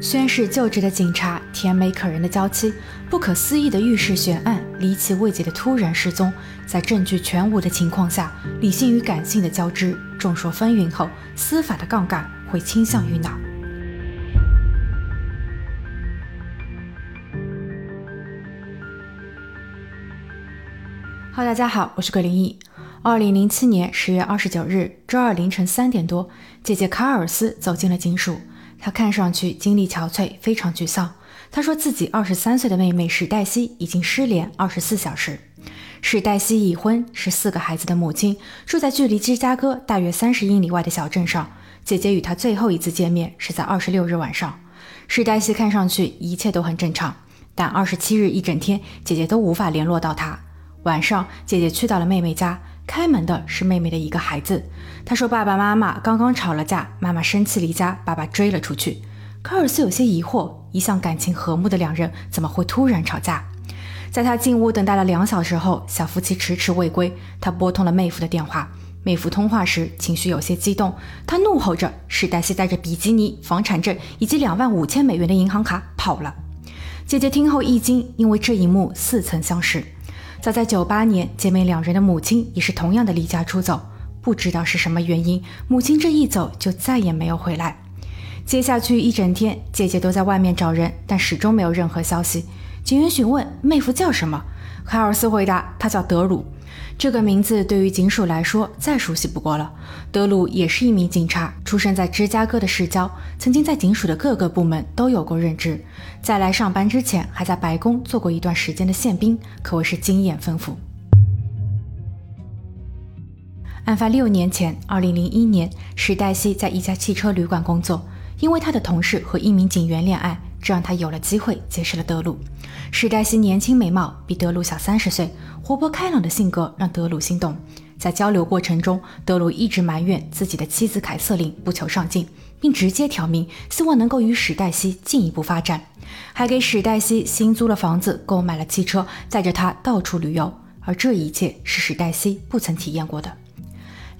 宣誓就职的警察，甜美可人的娇妻，不可思议的遇事悬案，离奇未解的突然失踪，在证据全无的情况下，理性与感性的交织，众说纷纭后，司法的杠杆会倾向于哪？哈，大家好，我是桂林义。二零零七年十月二十九日周二凌晨三点多，姐姐卡尔斯走进了警署。他看上去精力憔悴，非常沮丧。他说自己二十三岁的妹妹史黛西已经失联二十四小时。史黛西已婚，是四个孩子的母亲，住在距离芝加哥大约三十英里外的小镇上。姐姐与她最后一次见面是在二十六日晚上。史黛西看上去一切都很正常，但二十七日一整天，姐姐都无法联络到她。晚上，姐姐去到了妹妹家。开门的是妹妹的一个孩子，他说爸爸妈妈刚刚吵了架，妈妈生气离家，爸爸追了出去。科尔斯有些疑惑，一向感情和睦的两人怎么会突然吵架？在他进屋等待了两小时后，小夫妻迟迟未归，他拨通了妹夫的电话。妹夫通话时情绪有些激动，他怒吼着：“史黛西带着比基尼、房产证以及两万五千美元的银行卡跑了。”姐姐听后一惊，因为这一幕似曾相识。早在九八年，姐妹两人的母亲也是同样的离家出走，不知道是什么原因，母亲这一走就再也没有回来。接下去一整天，姐姐都在外面找人，但始终没有任何消息。警员询问妹夫叫什么，卡尔斯回答他叫德鲁。这个名字对于警署来说再熟悉不过了。德鲁也是一名警察，出生在芝加哥的市郊，曾经在警署的各个部门都有过任职。在来上班之前，还在白宫做过一段时间的宪兵，可谓是经验丰富。案发六年前，二零零一年，史黛西在一家汽车旅馆工作，因为她的同事和一名警员恋爱，这让他有了机会结识了德鲁。史黛西年轻美貌，比德鲁小三十岁。活泼开朗的性格让德鲁心动，在交流过程中，德鲁一直埋怨自己的妻子凯瑟琳不求上进，并直接挑明希望能够与史黛西进一步发展，还给史黛西新租了房子，购买了汽车，载着她到处旅游。而这一切是史黛西不曾体验过的。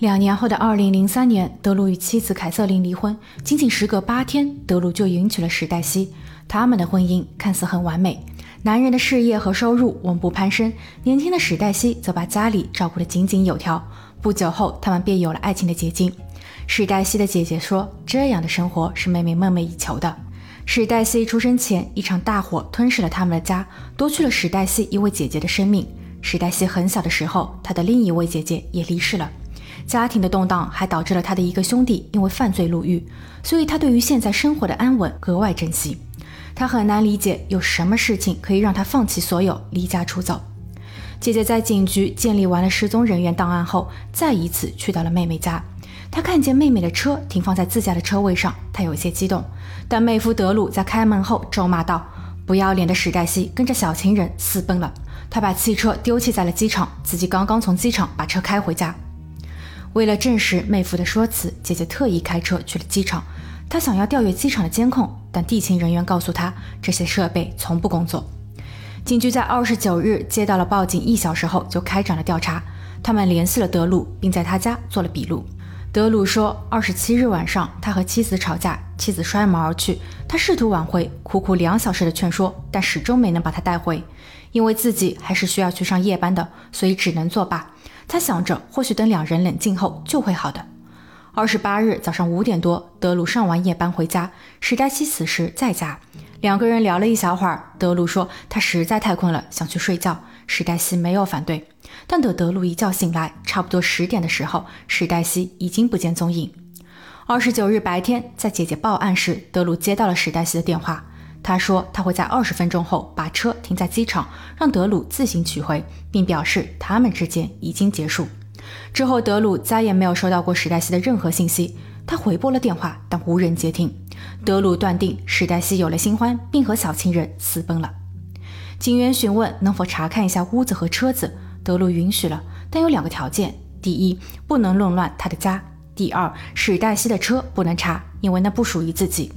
两年后的二零零三年，德鲁与妻子凯瑟琳离婚，仅仅时隔八天，德鲁就迎娶了史黛西，他们的婚姻看似很完美。男人的事业和收入稳步攀升，年轻的史黛西则把家里照顾得井井有条。不久后，他们便有了爱情的结晶。史黛西的姐姐说：“这样的生活是妹妹梦寐以求的。”史黛西出生前，一场大火吞噬了他们的家，夺去了史黛西一位姐姐的生命。史黛西很小的时候，她的另一位姐姐也离世了。家庭的动荡还导致了他的一个兄弟因为犯罪入狱，所以他对于现在生活的安稳格外珍惜。他很难理解有什么事情可以让他放弃所有，离家出走。姐姐在警局建立完了失踪人员档案后，再一次去到了妹妹家。她看见妹妹的车停放在自家的车位上，她有些激动。但妹夫德鲁在开门后咒骂道：“不要脸的史黛西跟着小情人私奔了。”他把汽车丢弃在了机场，自己刚刚从机场把车开回家。为了证实妹夫的说辞，姐姐特意开车去了机场。她想要调阅机场的监控。但地勤人员告诉他，这些设备从不工作。警局在二十九日接到了报警，一小时后就开展了调查。他们联系了德鲁，并在他家做了笔录。德鲁说，二十七日晚上，他和妻子吵架，妻子摔门而去。他试图挽回，苦苦两小时的劝说，但始终没能把他带回。因为自己还是需要去上夜班的，所以只能作罢。他想着，或许等两人冷静后就会好的。二十八日早上五点多，德鲁上完夜班回家，史黛西此时在家，两个人聊了一小会儿。德鲁说他实在太困了，想去睡觉。史黛西没有反对，但等德鲁一觉醒来，差不多十点的时候，史黛西已经不见踪影。二十九日白天，在姐姐报案时，德鲁接到了史黛西的电话，他说他会在二十分钟后把车停在机场，让德鲁自行取回，并表示他们之间已经结束。之后，德鲁再也没有收到过史黛西的任何信息。他回拨了电话，但无人接听。德鲁断定史黛西有了新欢，并和小情人私奔了。警员询问能否查看一下屋子和车子，德鲁允许了，但有两个条件：第一，不能弄乱他的家；第二，史黛西的车不能查，因为那不属于自己。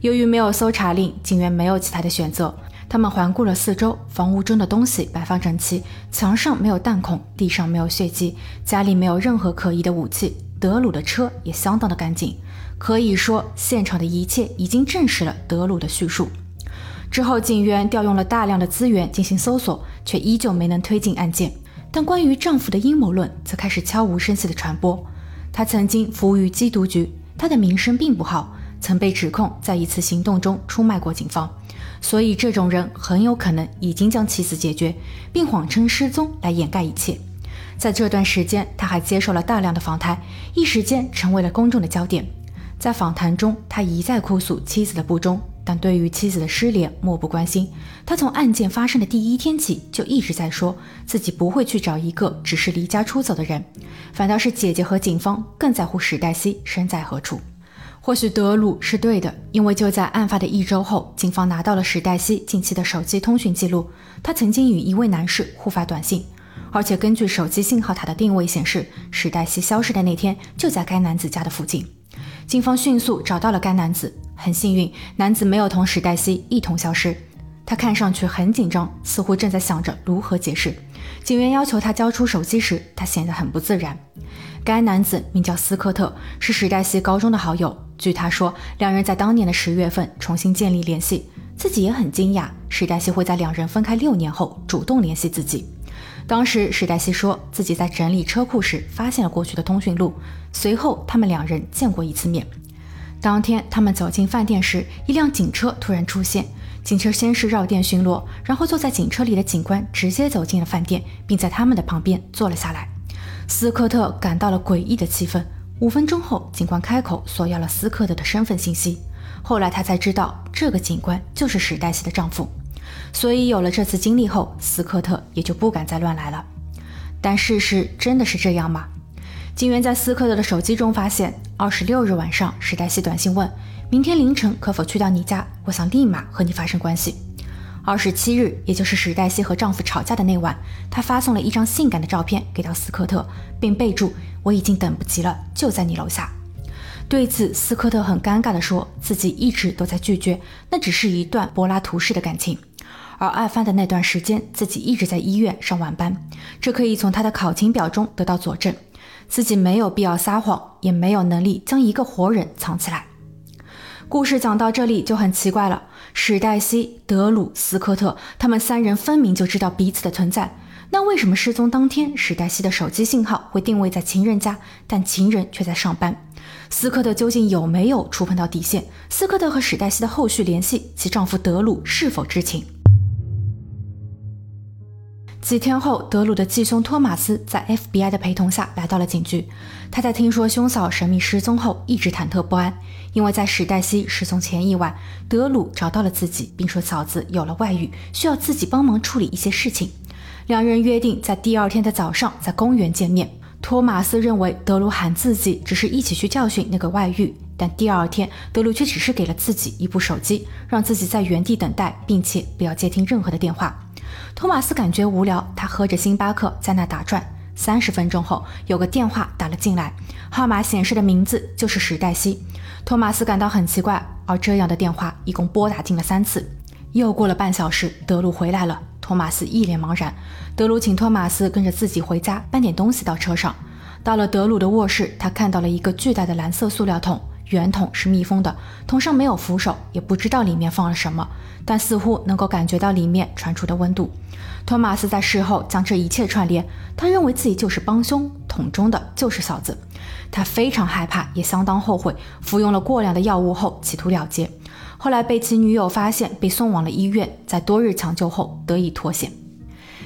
由于没有搜查令，警员没有其他的选择。他们环顾了四周，房屋中的东西摆放整齐，墙上没有弹孔，地上没有血迹，家里没有任何可疑的武器。德鲁的车也相当的干净，可以说，现场的一切已经证实了德鲁的叙述。之后，警员调用了大量的资源进行搜索，却依旧没能推进案件。但关于丈夫的阴谋论则开始悄无声息地传播。他曾经服务于缉毒局，他的名声并不好，曾被指控在一次行动中出卖过警方。所以，这种人很有可能已经将妻子解决，并谎称失踪来掩盖一切。在这段时间，他还接受了大量的访谈，一时间成为了公众的焦点。在访谈中，他一再哭诉妻子的不忠。但对于妻子的失联漠不关心，他从案件发生的第一天起就一直在说自己不会去找一个只是离家出走的人，反倒是姐姐和警方更在乎史黛西身在何处。或许德鲁是对的，因为就在案发的一周后，警方拿到了史黛西近期的手机通讯记录，她曾经与一位男士互发短信，而且根据手机信号塔的定位显示，史黛西消失的那天就在该男子家的附近。警方迅速找到了该男子。很幸运，男子没有同史黛西一同消失。他看上去很紧张，似乎正在想着如何解释。警员要求他交出手机时，他显得很不自然。该男子名叫斯科特，是史黛西高中的好友。据他说，两人在当年的十月份重新建立联系。自己也很惊讶，史黛西会在两人分开六年后主动联系自己。当时史黛西说自己在整理车库时发现了过去的通讯录，随后他们两人见过一次面。当天，他们走进饭店时，一辆警车突然出现。警车先是绕店巡逻，然后坐在警车里的警官直接走进了饭店，并在他们的旁边坐了下来。斯科特感到了诡异的气氛。五分钟后，警官开口索要了斯科特的身份信息。后来他才知道，这个警官就是史黛西的丈夫。所以有了这次经历后，斯科特也就不敢再乱来了。但事实真的是这样吗？警员在斯科特的手机中发现，二十六日晚上，史黛西短信问：“明天凌晨可否去到你家？我想立马和你发生关系。”二十七日，也就是史黛西和丈夫吵架的那晚，她发送了一张性感的照片给到斯科特，并备注：“我已经等不及了，就在你楼下。”对此，斯科特很尴尬地说自己一直都在拒绝，那只是一段柏拉图式的感情。而案发的那段时间，自己一直在医院上晚班，这可以从他的考勤表中得到佐证。自己没有必要撒谎，也没有能力将一个活人藏起来。故事讲到这里就很奇怪了：史黛西、德鲁、斯科特，他们三人分明就知道彼此的存在，那为什么失踪当天，史黛西的手机信号会定位在情人家，但情人却在上班？斯科特究竟有没有触碰到底线？斯科特和史黛西的后续联系，其丈夫德鲁是否知情？几天后，德鲁的继兄托马斯在 FBI 的陪同下来到了警局。他在听说兄嫂神秘失踪后，一直忐忑不安，因为在史黛西失踪前一晚，德鲁找到了自己，并说嫂子有了外遇，需要自己帮忙处理一些事情。两人约定在第二天的早上在公园见面。托马斯认为德鲁喊自己只是一起去教训那个外遇，但第二天德鲁却只是给了自己一部手机，让自己在原地等待，并且不要接听任何的电话。托马斯感觉无聊，他喝着星巴克在那打转。三十分钟后，有个电话打了进来，号码显示的名字就是史黛西。托马斯感到很奇怪，而这样的电话一共拨打进了三次。又过了半小时，德鲁回来了，托马斯一脸茫然。德鲁请托马斯跟着自己回家，搬点东西到车上。到了德鲁的卧室，他看到了一个巨大的蓝色塑料桶。圆筒是密封的，桶上没有扶手，也不知道里面放了什么，但似乎能够感觉到里面传出的温度。托马斯在事后将这一切串联，他认为自己就是帮凶，桶中的就是嫂子。他非常害怕，也相当后悔，服用了过量的药物后企图了结，后来被其女友发现，被送往了医院，在多日抢救后得以脱险。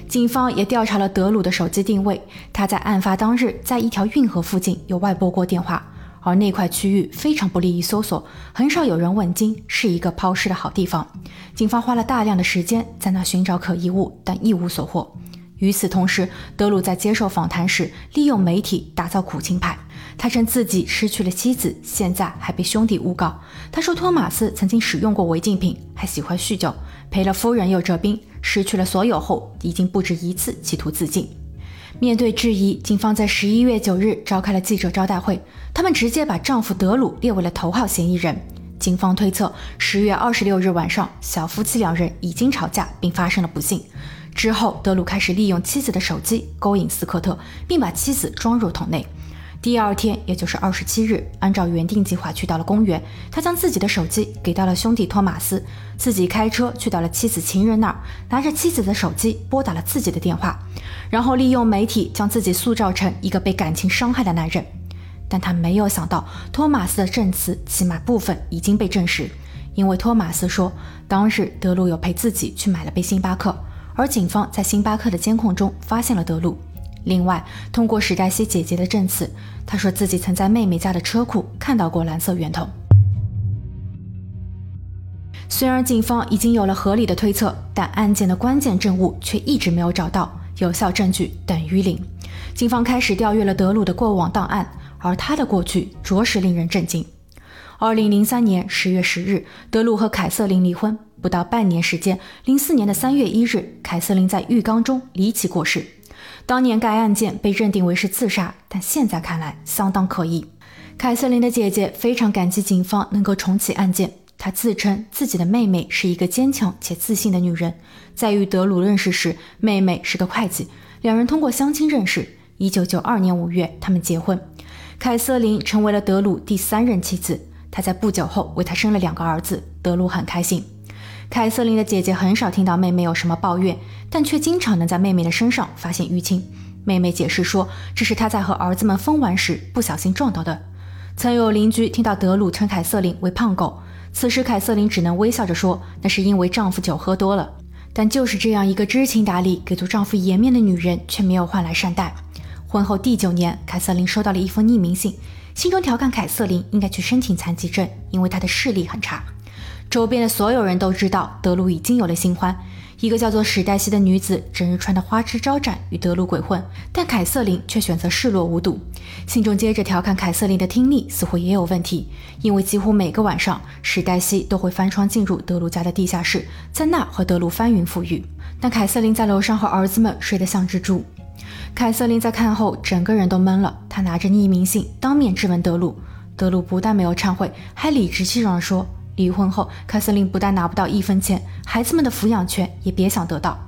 警方也调查了德鲁的手机定位，他在案发当日在一条运河附近有外拨过电话。而那块区域非常不利于搜索，很少有人问津，是一个抛尸的好地方。警方花了大量的时间在那寻找可疑物，但一无所获。与此同时，德鲁在接受访谈时利用媒体打造苦情牌。他称自己失去了妻子，现在还被兄弟诬告。他说托马斯曾经使用过违禁品，还喜欢酗酒，赔了夫人又折兵，失去了所有后，已经不止一次企图自尽。面对质疑，警方在十一月九日召开了记者招待会。他们直接把丈夫德鲁列为了头号嫌疑人。警方推测，十月二十六日晚上，小夫妻两人已经吵架，并发生了不幸。之后，德鲁开始利用妻子的手机勾引斯科特，并把妻子装入桶内。第二天，也就是二十七日，按照原定计划去到了公园。他将自己的手机给到了兄弟托马斯，自己开车去到了妻子情人那儿，拿着妻子的手机拨打了自己的电话，然后利用媒体将自己塑造成一个被感情伤害的男人。但他没有想到，托马斯的证词起码部分已经被证实，因为托马斯说，当日德鲁有陪自己去买了杯星巴克，而警方在星巴克的监控中发现了德鲁。另外，通过史黛西姐姐的证词，她说自己曾在妹妹家的车库看到过蓝色圆筒。虽然警方已经有了合理的推测，但案件的关键证物却一直没有找到，有效证据等于零。警方开始调阅了德鲁的过往档案，而他的过去着实令人震惊。二零零三年十月十日，德鲁和凯瑟琳离婚，不到半年时间，零四年的三月一日，凯瑟琳在浴缸中离奇过世。当年该案件被认定为是自杀，但现在看来相当可疑。凯瑟琳的姐姐非常感激警方能够重启案件。她自称自己的妹妹是一个坚强且自信的女人。在与德鲁认识时，妹妹是个会计，两人通过相亲认识。一九九二年五月，他们结婚。凯瑟琳成为了德鲁第三任妻子。她在不久后为他生了两个儿子，德鲁很开心。凯瑟琳的姐姐很少听到妹妹有什么抱怨，但却经常能在妹妹的身上发现淤青。妹妹解释说，这是她在和儿子们疯玩时不小心撞到的。曾有邻居听到德鲁称凯瑟琳为胖狗，此时凯瑟琳只能微笑着说，那是因为丈夫酒喝多了。但就是这样一个知情达理、给足丈夫颜面的女人，却没有换来善待。婚后第九年，凯瑟琳收到了一封匿名信，信中调侃凯瑟琳应该去申请残疾证，因为她的视力很差。周边的所有人都知道德鲁已经有了新欢，一个叫做史黛西的女子，整日穿得花枝招展与德鲁鬼混，但凯瑟琳却选择视若无睹。信中接着调侃凯瑟琳的听力似乎也有问题，因为几乎每个晚上史黛西都会翻窗进入德鲁家的地下室，在那和德鲁翻云覆雨。但凯瑟琳在楼上和儿子们睡得像只猪。凯瑟琳在看后整个人都懵了，她拿着匿名信当面质问德鲁，德鲁不但没有忏悔，还理直气壮地说。离婚后，凯瑟琳不但拿不到一分钱，孩子们的抚养权也别想得到。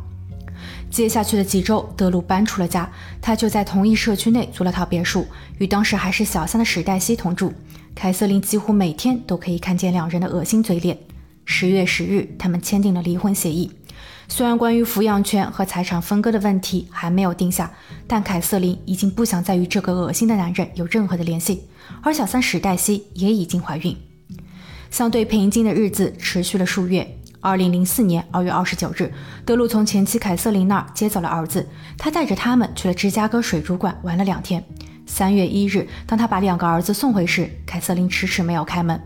接下去的几周，德鲁搬出了家，他就在同一社区内租了套别墅，与当时还是小三的史黛西同住。凯瑟琳几乎每天都可以看见两人的恶心嘴脸。十月十日，他们签订了离婚协议。虽然关于抚养权和财产分割的问题还没有定下，但凯瑟琳已经不想再与这个恶心的男人有任何的联系，而小三史黛西也已经怀孕。相对平静的日子持续了数月。二零零四年二月二十九日，德鲁从前妻凯瑟琳那儿接走了儿子，他带着他们去了芝加哥水族馆玩了两天。三月一日，当他把两个儿子送回时，凯瑟琳迟迟没有开门。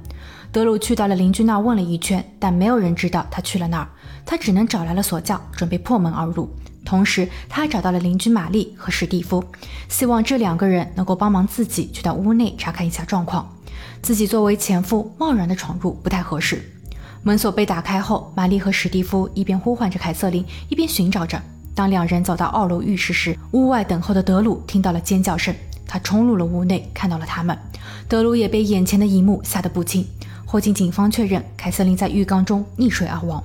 德鲁去到了邻居那儿问了一圈，但没有人知道他去了哪儿。他只能找来了锁匠，准备破门而入。同时，他还找到了邻居玛丽和史蒂夫，希望这两个人能够帮忙自己去到屋内查看一下状况。自己作为前夫贸然的闯入不太合适。门锁被打开后，玛丽和史蒂夫一边呼唤着凯瑟琳，一边寻找着。当两人走到二楼浴室时，屋外等候的德鲁听到了尖叫声，他冲入了屋内，看到了他们。德鲁也被眼前的一幕吓得不轻。后经警方确认，凯瑟琳在浴缸中溺水而亡。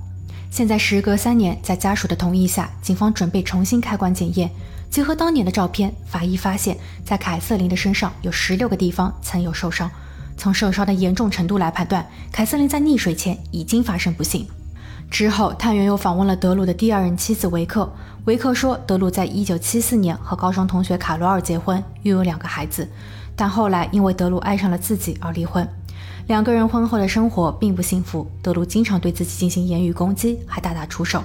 现在时隔三年，在家属的同意下，警方准备重新开棺检验。结合当年的照片，法医发现，在凯瑟琳的身上有十六个地方曾有受伤。从受伤的严重程度来判断，凯瑟琳在溺水前已经发生不幸。之后，探员又访问了德鲁的第二任妻子维克。维克说，德鲁在1974年和高中同学卡罗尔结婚，育有两个孩子，但后来因为德鲁爱上了自己而离婚。两个人婚后的生活并不幸福，德鲁经常对自己进行言语攻击，还大打出手。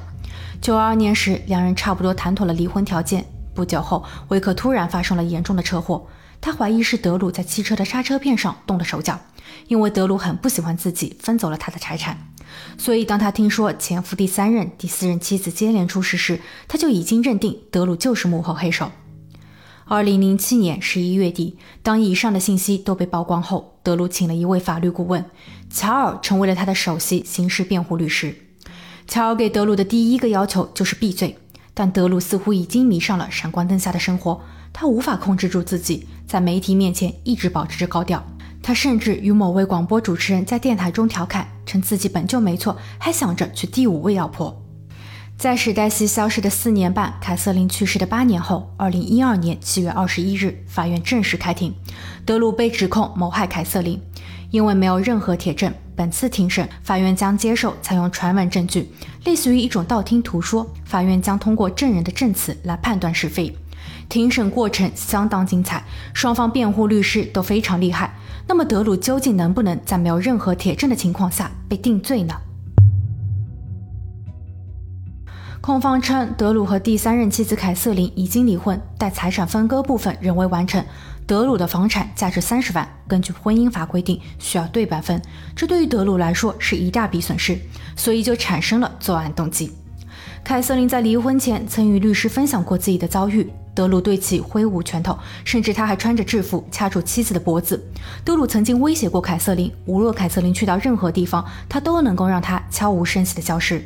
92年时，两人差不多谈妥了离婚条件。不久后，维克突然发生了严重的车祸。他怀疑是德鲁在汽车的刹车片上动了手脚，因为德鲁很不喜欢自己分走了他的财产，所以当他听说前夫第三任、第四任妻子接连出事时，他就已经认定德鲁就是幕后黑手。二零零七年十一月底，当以上的信息都被曝光后，德鲁请了一位法律顾问，乔尔成为了他的首席刑事辩护律师。乔尔给德鲁的第一个要求就是闭嘴，但德鲁似乎已经迷上了闪光灯下的生活。他无法控制住自己，在媒体面前一直保持着高调。他甚至与某位广播主持人在电台中调侃，称自己本就没错，还想着娶第五位老婆。在史黛西消失的四年半，凯瑟琳去世的八年后，二零一二年七月二十一日，法院正式开庭，德鲁被指控谋害凯瑟琳，因为没有任何铁证，本次庭审法院将接受采用传闻证据，类似于一种道听途说，法院将通过证人的证词来判断是非。庭审过程相当精彩，双方辩护律师都非常厉害。那么德鲁究竟能不能在没有任何铁证的情况下被定罪呢？控方称，德鲁和第三任妻子凯瑟琳已经离婚，但财产分割部分仍未完成。德鲁的房产价值三十万，根据婚姻法规定需要对半分，这对于德鲁来说是一大笔损失，所以就产生了作案动机。凯瑟琳在离婚前曾与律师分享过自己的遭遇，德鲁对其挥舞拳头，甚至他还穿着制服掐住妻子的脖子。德鲁曾经威胁过凯瑟琳，无论凯瑟琳去到任何地方，他都能够让她悄无声息地消失。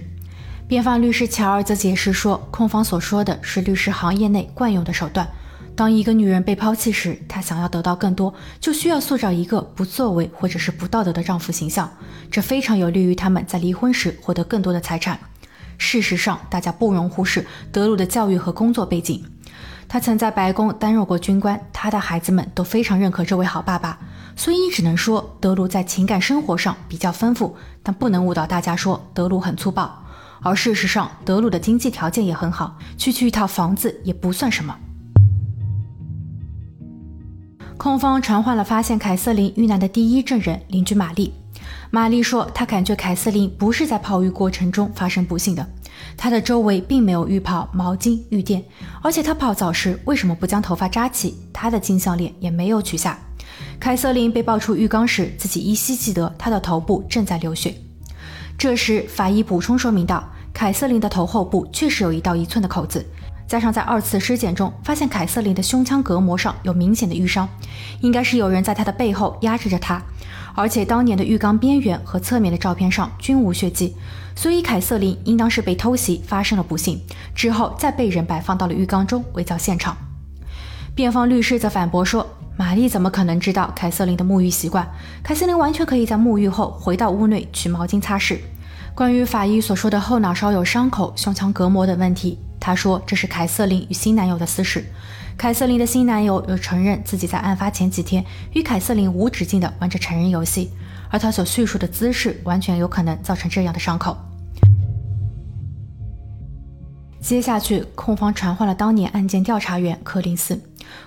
辩方律师乔尔则解释说，控方所说的是律师行业内惯用的手段。当一个女人被抛弃时，她想要得到更多，就需要塑造一个不作为或者是不道德的丈夫形象，这非常有利于他们在离婚时获得更多的财产。事实上，大家不容忽视德鲁的教育和工作背景。他曾在白宫担任过军官，他的孩子们都非常认可这位好爸爸。所以只能说德鲁在情感生活上比较丰富，但不能误导大家说德鲁很粗暴。而事实上，德鲁的经济条件也很好，区区一套房子也不算什么。控方传唤了发现凯瑟琳遇难的第一证人邻居玛丽。玛丽说，她感觉凯瑟琳不是在泡浴过程中发生不幸的，她的周围并没有浴袍、毛巾、浴垫，而且她泡澡时为什么不将头发扎起？她的金项链也没有取下。凯瑟琳被抱出浴缸时，自己依稀记得她的头部正在流血。这时，法医补充说明道。凯瑟琳的头后部确实有一道一寸的口子，加上在二次尸检中发现凯瑟琳的胸腔隔膜上有明显的淤伤，应该是有人在她的背后压制着她。而且当年的浴缸边缘和侧面的照片上均无血迹，所以凯瑟琳应当是被偷袭发生了不幸，之后再被人摆放到了浴缸中伪造现场。辩方律师则反驳说，玛丽怎么可能知道凯瑟琳的沐浴习惯？凯瑟琳完全可以在沐浴后回到屋内取毛巾擦拭。关于法医所说的后脑勺有伤口、胸腔隔膜等问题，他说这是凯瑟琳与新男友的私事。凯瑟琳的新男友又承认自己在案发前几天与凯瑟琳无止境地玩着成人游戏，而他所叙述的姿势完全有可能造成这样的伤口。接下去，控方传唤了当年案件调查员柯林斯。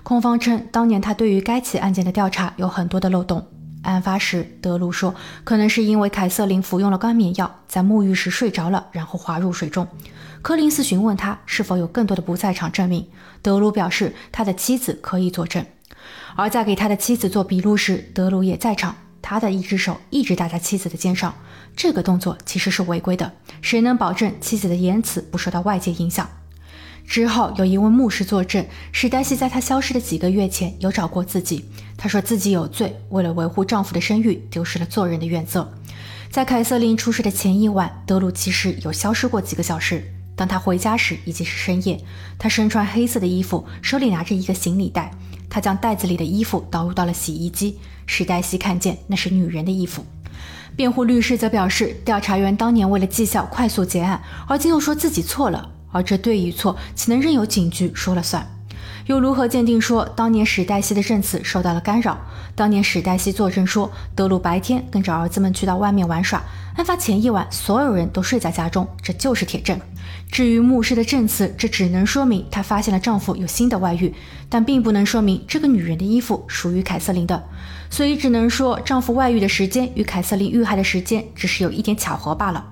控方称，当年他对于该起案件的调查有很多的漏洞。案发时，德鲁说，可能是因为凯瑟琳服用了安眠药，在沐浴时睡着了，然后滑入水中。柯林斯询问他是否有更多的不在场证明，德鲁表示他的妻子可以作证。而在给他的妻子做笔录时，德鲁也在场，他的一只手一直搭在妻子的肩上，这个动作其实是违规的。谁能保证妻子的言辞不受到外界影响？之后有一位牧师作证，史黛西在她消失的几个月前有找过自己。她说自己有罪，为了维护丈夫的声誉，丢失了做人的原则。在凯瑟琳出事的前一晚，德鲁其实有消失过几个小时。当他回家时，已经是深夜。他身穿黑色的衣服，手里拿着一个行李袋。他将袋子里的衣服倒入到了洗衣机。史黛西看见那是女人的衣服。辩护律师则表示，调查员当年为了绩效快速结案，而今又说自己错了。而这对与错，岂能任由警局说了算？又如何鉴定说当年史黛西的证词受到了干扰？当年史黛西作证说，德鲁白天跟着儿子们去到外面玩耍，案发前一晚所有人都睡在家中，这就是铁证。至于牧师的证词，这只能说明她发现了丈夫有新的外遇，但并不能说明这个女人的衣服属于凯瑟琳的，所以只能说丈夫外遇的时间与凯瑟琳遇害的时间只是有一点巧合罢了。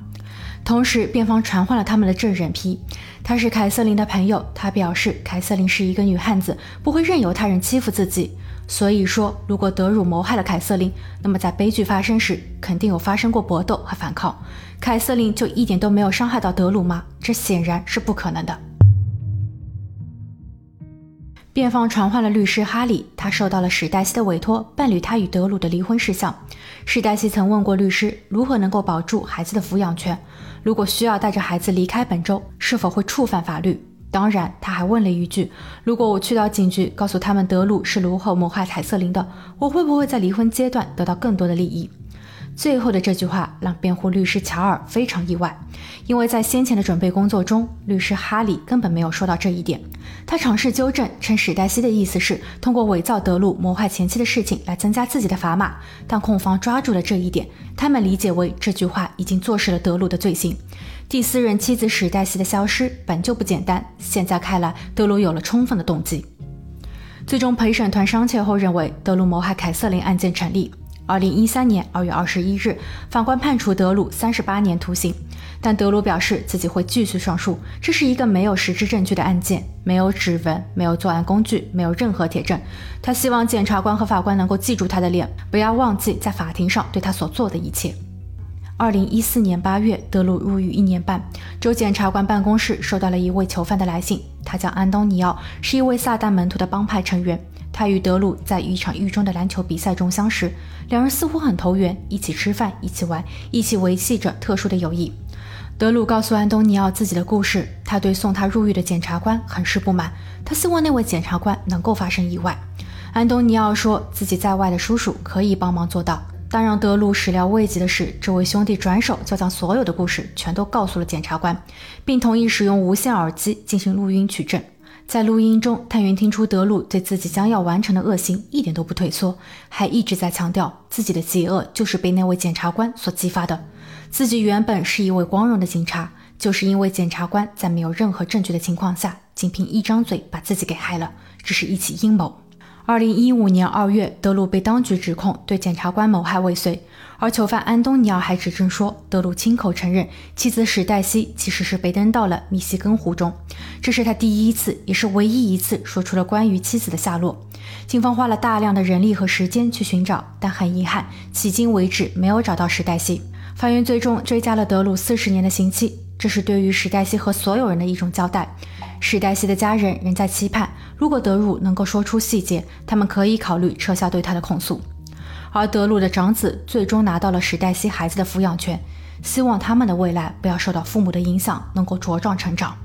同时，辩方传唤了他们的证人皮，他是凯瑟琳的朋友。他表示，凯瑟琳是一个女汉子，不会任由他人欺负自己。所以说，如果德鲁谋害了凯瑟琳，那么在悲剧发生时，肯定有发生过搏斗和反抗。凯瑟琳就一点都没有伤害到德鲁吗？这显然是不可能的。辩方传唤了律师哈利，他受到了史黛西的委托，办理他与德鲁的离婚事项。史黛西曾问过律师，如何能够保住孩子的抚养权？如果需要带着孩子离开本州，是否会触犯法律？当然，他还问了一句：如果我去到警局，告诉他们德鲁是如何谋害凯瑟琳的，我会不会在离婚阶段得到更多的利益？最后的这句话让辩护律师乔尔非常意外，因为在先前的准备工作中，律师哈里根本没有说到这一点。他尝试纠正，称史黛西的意思是通过伪造德鲁谋害前妻的事情来增加自己的砝码，但控方抓住了这一点，他们理解为这句话已经坐实了德鲁的罪行。第四任妻子史黛西的消失本就不简单，现在看来德鲁有了充分的动机。最终陪审团商榷后认为德鲁谋害凯瑟琳案件成立。二零一三年二月二十一日，法官判处德鲁三十八年徒刑，但德鲁表示自己会继续上诉。这是一个没有实质证据的案件，没有指纹，没有作案工具，没有任何铁证。他希望检察官和法官能够记住他的脸，不要忘记在法庭上对他所做的一切。二零一四年八月，德鲁入狱一年半，州检察官办公室收到了一位囚犯的来信，他叫安东尼奥，是一位撒旦门徒的帮派成员。他与德鲁在一场狱中的篮球比赛中相识，两人似乎很投缘，一起吃饭，一起玩，一起维系着特殊的友谊。德鲁告诉安东尼奥自己的故事，他对送他入狱的检察官很是不满，他希望那位检察官能够发生意外。安东尼奥说自己在外的叔叔可以帮忙做到，但让德鲁始料未及的是，这位兄弟转手就将所有的故事全都告诉了检察官，并同意使用无线耳机进行录音取证。在录音中，探员听出德鲁对自己将要完成的恶行一点都不退缩，还一直在强调自己的邪恶就是被那位检察官所激发的。自己原本是一位光荣的警察，就是因为检察官在没有任何证据的情况下，仅凭一张嘴把自己给害了，这是一起阴谋。二零一五年二月，德鲁被当局指控对检察官谋害未遂，而囚犯安东尼奥还指证说，德鲁亲口承认妻子史黛西其实是被扔到了密西根湖中，这是他第一次，也是唯一一次说出了关于妻子的下落。警方花了大量的人力和时间去寻找，但很遗憾，迄今为止没有找到史黛西。法院最终追加了德鲁四十年的刑期，这是对于史黛西和所有人的一种交代。史黛西的家人仍在期盼，如果德鲁能够说出细节，他们可以考虑撤销对他的控诉。而德鲁的长子最终拿到了史黛西孩子的抚养权，希望他们的未来不要受到父母的影响，能够茁壮成长。